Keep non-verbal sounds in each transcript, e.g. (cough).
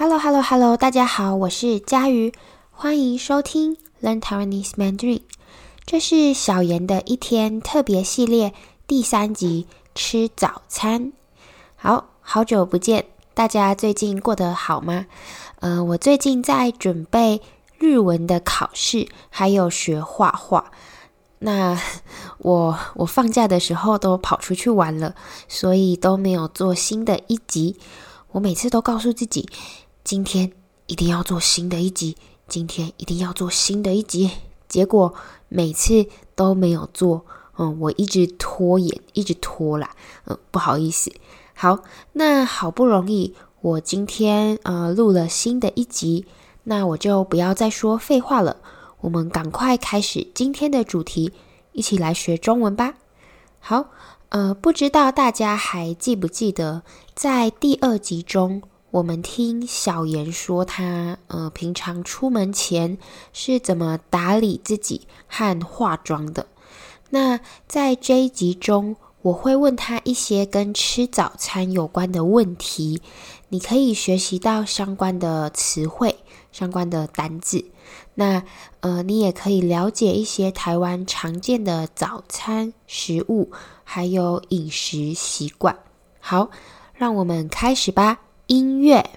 Hello, Hello, Hello！大家好，我是佳瑜，欢迎收听 Learn Taiwanese Mandarin。这是小妍的一天特别系列第三集，吃早餐。好，好久不见，大家最近过得好吗？呃，我最近在准备日文的考试，还有学画画。那 (laughs) 我我放假的时候都跑出去玩了，所以都没有做新的一集。我每次都告诉自己，今天一定要做新的一集，今天一定要做新的一集。结果每次都没有做，嗯，我一直拖延，一直拖啦，嗯，不好意思。好，那好不容易我今天呃录了新的一集，那我就不要再说废话了。我们赶快开始今天的主题，一起来学中文吧。好，呃，不知道大家还记不记得，在第二集中，我们听小妍说她呃平常出门前是怎么打理自己和化妆的。那在这一集中，我会问她一些跟吃早餐有关的问题，你可以学习到相关的词汇、相关的单字。那呃，你也可以了解一些台湾常见的早餐食物，还有饮食习惯。好，让我们开始吧。音乐。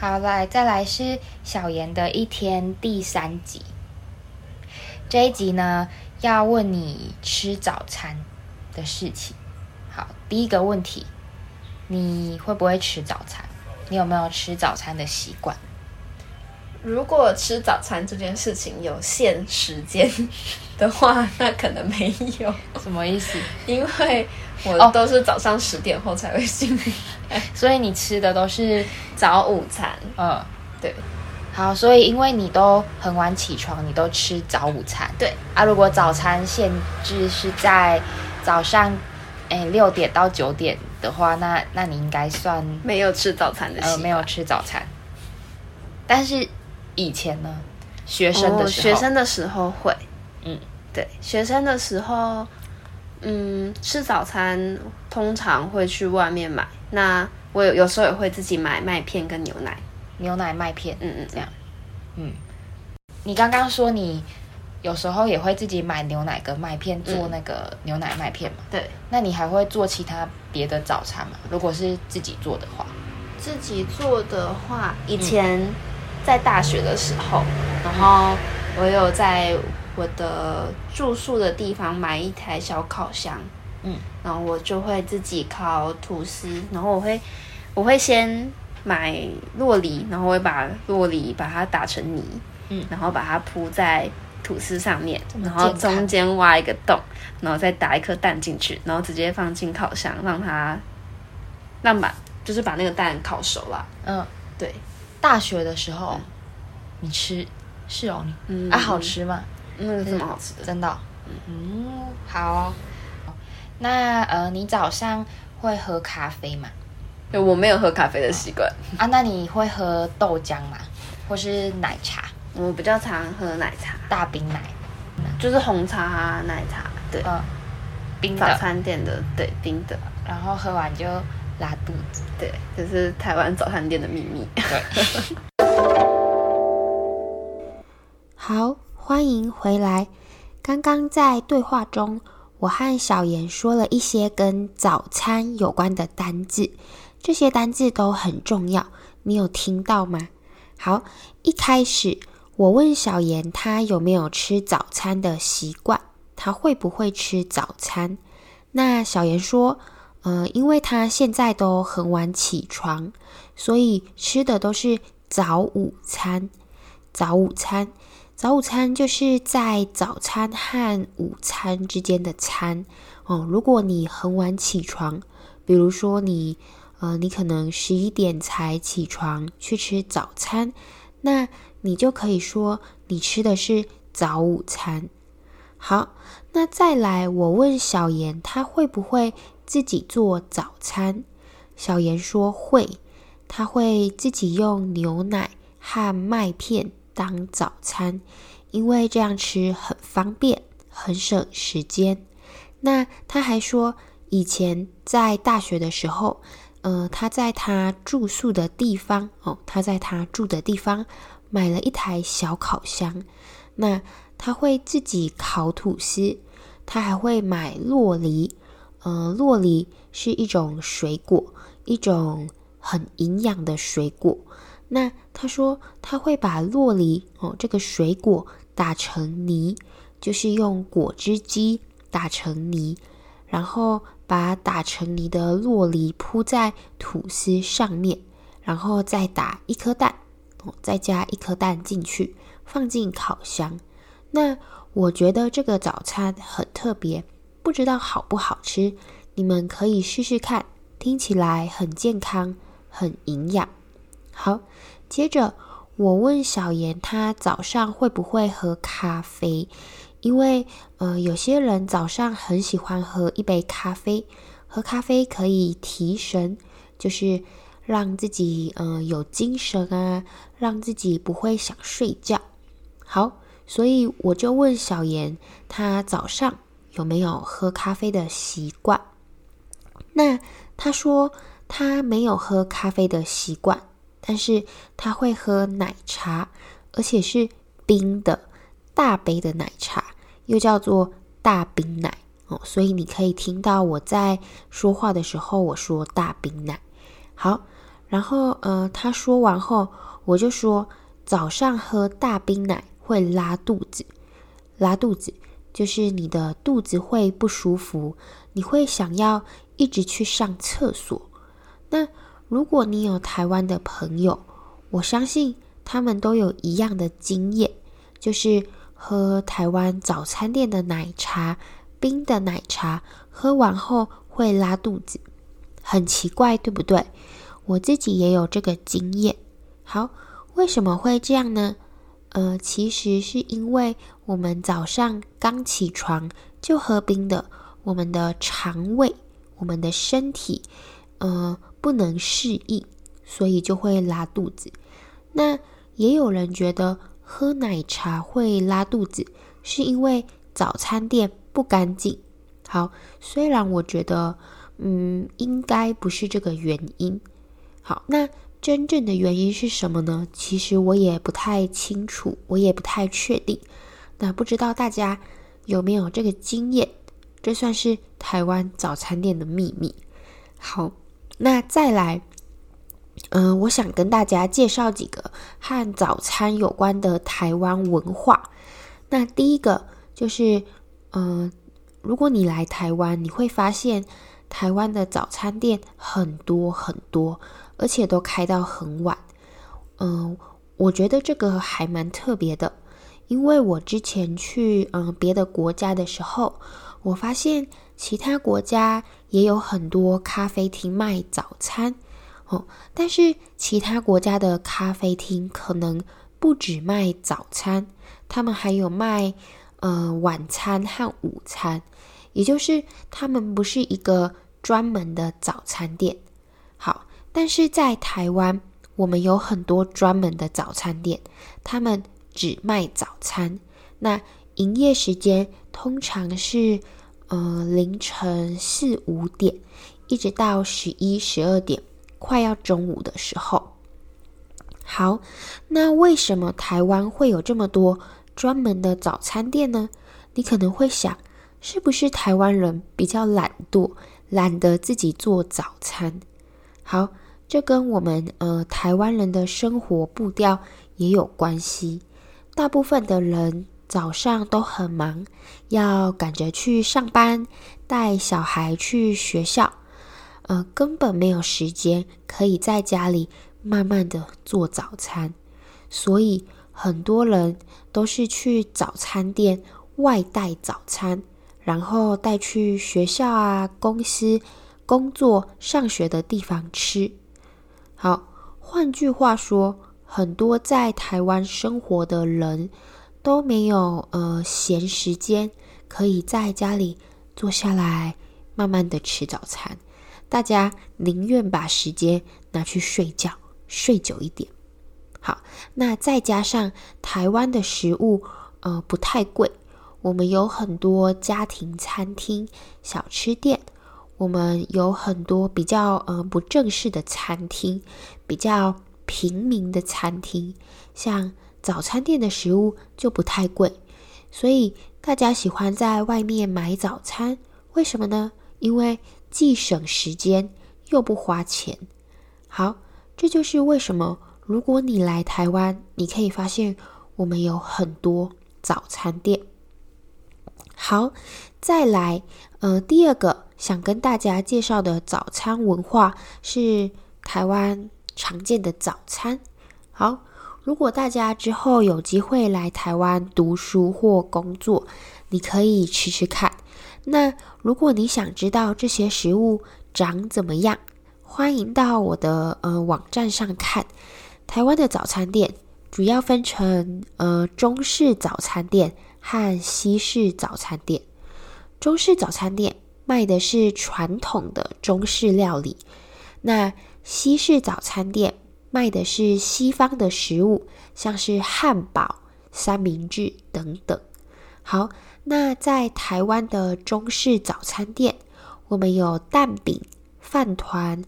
好，来，再来是小妍的一天第三集。这一集呢，要问你吃早餐的事情。好，第一个问题，你会不会吃早餐？你有没有吃早餐的习惯？如果吃早餐这件事情有限时间的话，(laughs) 那可能没有。什么意思？因为我都是早上十点后才会醒，(laughs) 所以你吃的都是早午餐。嗯，对。好，所以因为你都很晚起床，你都吃早午餐。对啊，如果早餐限制是在早上，哎，六点到九点的话，那那你应该算没有吃早餐的。呃，没有吃早餐。但是以前呢，学生的时候，学生的时候会，嗯，对，学生的时候，嗯，吃早餐通常会去外面买。那我有有时候也会自己买麦片跟牛奶。牛奶麦片，嗯嗯，这样，嗯，你刚刚说你有时候也会自己买牛奶跟麦片做那个牛奶麦片嘛？嗯、对，那你还会做其他别的早餐吗？如果是自己做的话，自己做的话，以前在大学的时候，嗯、然后我有在我的住宿的地方买一台小烤箱，嗯，然后我就会自己烤吐司，然后我会我会先。买洛梨，然后我会把洛梨把它打成泥，嗯，然后把它铺在吐司上面，然后中间挖一个洞，然后再打一颗蛋进去，然后直接放进烤箱，让它让把就是把那个蛋烤熟了。嗯，对。大学的时候，嗯、你吃是哦，你嗯啊好吃吗？嗯，这么好吃的，真的、哦。嗯，好、哦。那呃，你早上会喝咖啡吗？我没有喝咖啡的习惯啊，那你会喝豆浆吗？或是奶茶？我比较常喝奶茶，大冰奶，就是红茶啊，奶茶，对，嗯，冰的。早餐店的，对，冰的，然后喝完就拉肚子，对，这是台湾早餐店的秘密。(laughs) 好，欢迎回来。刚刚在对话中，我和小妍说了一些跟早餐有关的单字。这些单字都很重要，你有听到吗？好，一开始我问小妍，她有没有吃早餐的习惯？她会不会吃早餐？那小妍说，呃，因为他现在都很晚起床，所以吃的都是早午餐。早午餐，早午餐就是在早餐和午餐之间的餐哦。如果你很晚起床，比如说你。呃，你可能十一点才起床去吃早餐，那你就可以说你吃的是早午餐。好，那再来，我问小妍，他会不会自己做早餐？小妍说会，她会自己用牛奶和麦片当早餐，因为这样吃很方便，很省时间。那他还说，以前在大学的时候，呃，他在他住宿的地方哦，他在他住的地方买了一台小烤箱。那他会自己烤吐司，他还会买洛梨。呃，洛梨是一种水果，一种很营养的水果。那他说他会把洛梨哦，这个水果打成泥，就是用果汁机打成泥，然后把打成泥的洛梨铺在吐司上面，然后再打一颗蛋，哦，再加一颗蛋进去，放进烤箱。那我觉得这个早餐很特别，不知道好不好吃，你们可以试试看，听起来很健康，很营养。好，接着我问小妍，她早上会不会喝咖啡？因为呃，有些人早上很喜欢喝一杯咖啡，喝咖啡可以提神，就是让自己呃有精神啊，让自己不会想睡觉。好，所以我就问小妍，她早上有没有喝咖啡的习惯？那他说他没有喝咖啡的习惯。但是他会喝奶茶，而且是冰的大杯的奶茶，又叫做大冰奶哦。所以你可以听到我在说话的时候，我说大冰奶。好，然后呃，他说完后，我就说早上喝大冰奶会拉肚子，拉肚子就是你的肚子会不舒服，你会想要一直去上厕所。那如果你有台湾的朋友，我相信他们都有一样的经验，就是喝台湾早餐店的奶茶，冰的奶茶，喝完后会拉肚子，很奇怪，对不对？我自己也有这个经验。好，为什么会这样呢？呃，其实是因为我们早上刚起床就喝冰的，我们的肠胃，我们的身体，呃。不能适应，所以就会拉肚子。那也有人觉得喝奶茶会拉肚子，是因为早餐店不干净。好，虽然我觉得，嗯，应该不是这个原因。好，那真正的原因是什么呢？其实我也不太清楚，我也不太确定。那不知道大家有没有这个经验？这算是台湾早餐店的秘密。好。那再来，嗯、我想跟大家介绍几个和早餐有关的台湾文化。那第一个就是，嗯、如果你来台湾，你会发现台湾的早餐店很多很多，而且都开到很晚。嗯、我觉得这个还蛮特别的，因为我之前去嗯、别的国家的时候，我发现。其他国家也有很多咖啡厅卖早餐哦，但是其他国家的咖啡厅可能不只卖早餐，他们还有卖呃晚餐和午餐，也就是他们不是一个专门的早餐店。但是在台湾，我们有很多专门的早餐店，他们只卖早餐，那营业时间通常是。呃，凌晨四五点，一直到十一、十二点，快要中午的时候。好，那为什么台湾会有这么多专门的早餐店呢？你可能会想，是不是台湾人比较懒惰，懒得自己做早餐？好，这跟我们呃台湾人的生活步调也有关系。大部分的人。早上都很忙，要赶着去上班，带小孩去学校，呃，根本没有时间可以在家里慢慢的做早餐，所以很多人都是去早餐店外带早餐，然后带去学校啊、公司、工作、上学的地方吃。好，换句话说，很多在台湾生活的人。都没有呃闲时间可以在家里坐下来慢慢的吃早餐，大家宁愿把时间拿去睡觉，睡久一点。好，那再加上台湾的食物呃不太贵，我们有很多家庭餐厅、小吃店，我们有很多比较呃不正式的餐厅，比较平民的餐厅。像早餐店的食物就不太贵，所以大家喜欢在外面买早餐。为什么呢？因为既省时间又不花钱。好，这就是为什么如果你来台湾，你可以发现我们有很多早餐店。好，再来，呃，第二个想跟大家介绍的早餐文化是台湾常见的早餐。好，如果大家之后有机会来台湾读书或工作，你可以吃吃看。那如果你想知道这些食物长怎么样，欢迎到我的呃网站上看。台湾的早餐店主要分成呃中式早餐店和西式早餐店。中式早餐店卖的是传统的中式料理，那西式早餐店卖的是西方的食物，像是汉堡、三明治等等。好。那在台湾的中式早餐店，我们有蛋饼、饭团、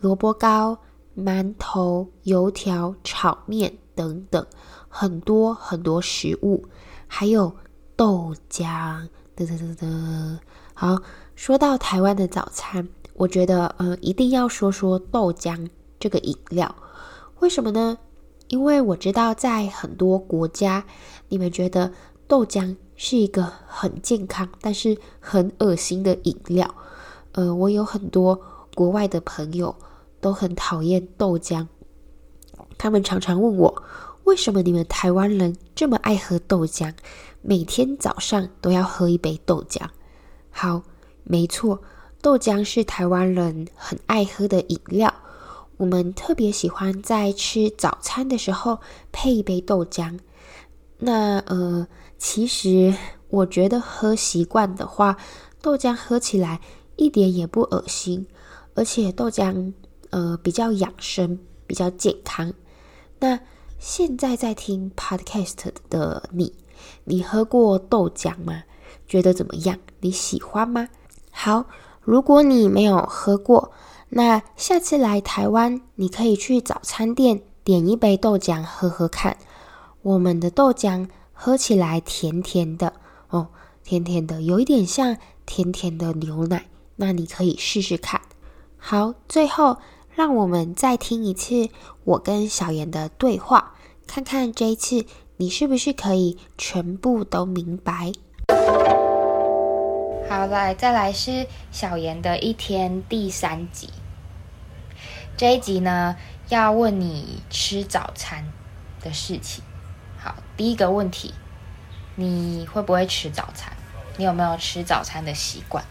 萝卜糕、馒头、油条、炒面等等，很多很多食物，还有豆浆。哒哒哒哒。好，说到台湾的早餐，我觉得呃一定要说说豆浆这个饮料。为什么呢？因为我知道在很多国家，你们觉得豆浆。是一个很健康，但是很恶心的饮料。呃，我有很多国外的朋友都很讨厌豆浆，他们常常问我，为什么你们台湾人这么爱喝豆浆，每天早上都要喝一杯豆浆？好，没错，豆浆是台湾人很爱喝的饮料。我们特别喜欢在吃早餐的时候配一杯豆浆。那呃。其实我觉得喝习惯的话，豆浆喝起来一点也不恶心，而且豆浆呃比较养生，比较健康。那现在在听 Podcast 的你，你喝过豆浆吗？觉得怎么样？你喜欢吗？好，如果你没有喝过，那下次来台湾，你可以去早餐店点一杯豆浆喝喝看。我们的豆浆。喝起来甜甜的哦，甜甜的，有一点像甜甜的牛奶。那你可以试试看。好，最后让我们再听一次我跟小妍的对话，看看这一次你是不是可以全部都明白。好，来，再来是小妍的一天第三集。这一集呢，要问你吃早餐的事情。好，第一个问题，你会不会吃早餐？你有没有吃早餐的习惯？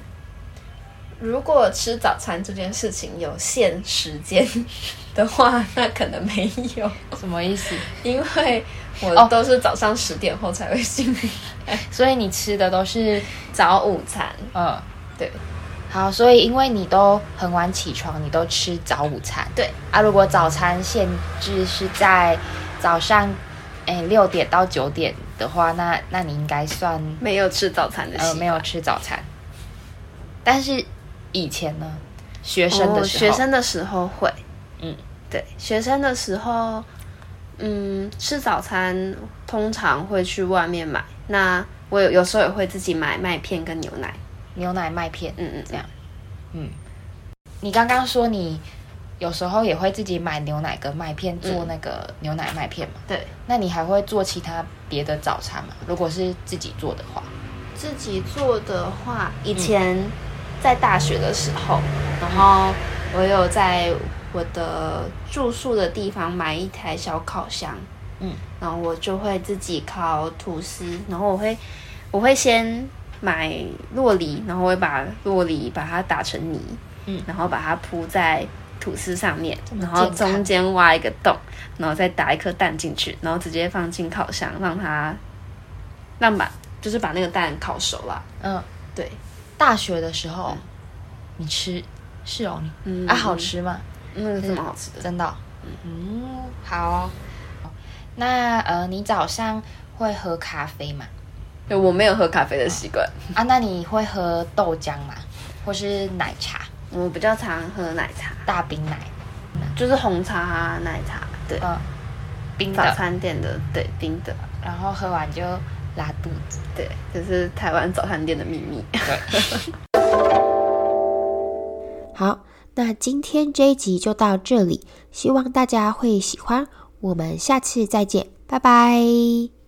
如果吃早餐这件事情有限时间 (laughs) 的话，那可能没有。什么意思？因为我都是早上十点后才会醒来，(laughs) 所以你吃的都是早午餐。嗯，对。好，所以因为你都很晚起床，你都吃早午餐。对啊，如果早餐限制是在早上。哎，六点到九点的话，那那你应该算没有吃早餐的习惯。呃，没有吃早餐。但是以前呢，学生的时候，哦，学生的时候会，嗯，对，学生的时候，嗯，吃早餐通常会去外面买。那我有有时候也会自己买麦片跟牛奶，牛奶麦片，嗯嗯，这样，嗯。你刚刚说你。有时候也会自己买牛奶跟麦片做那个牛奶麦片嘛？嗯、对，那你还会做其他别的早餐吗？如果是自己做的话，自己做的话，以前在大学的时候，嗯、然后我有在我的住宿的地方买一台小烤箱，嗯，然后我就会自己烤吐司，然后我会我会先买洛梨，然后我会把洛梨把它打成泥，嗯，然后把它铺在。吐司上面，然后中间挖一个洞，然后再打一颗蛋进去，然后直接放进烤箱，让它让把就是把那个蛋烤熟了。嗯，对。大学的时候，嗯、你吃是哦，你嗯啊好吃吗？嗯，这么好吃的，真的、哦。嗯，好、哦。那呃，你早上会喝咖啡吗？对，我没有喝咖啡的习惯啊。那你会喝豆浆吗？或是奶茶？我比较常喝奶茶，大冰奶，就是红茶啊，奶茶。对，嗯，冰的早餐店的，对，冰的，然后喝完就拉肚子。对，这是台湾早餐店的秘密。对。(laughs) 好，那今天这一集就到这里，希望大家会喜欢。我们下次再见，拜拜。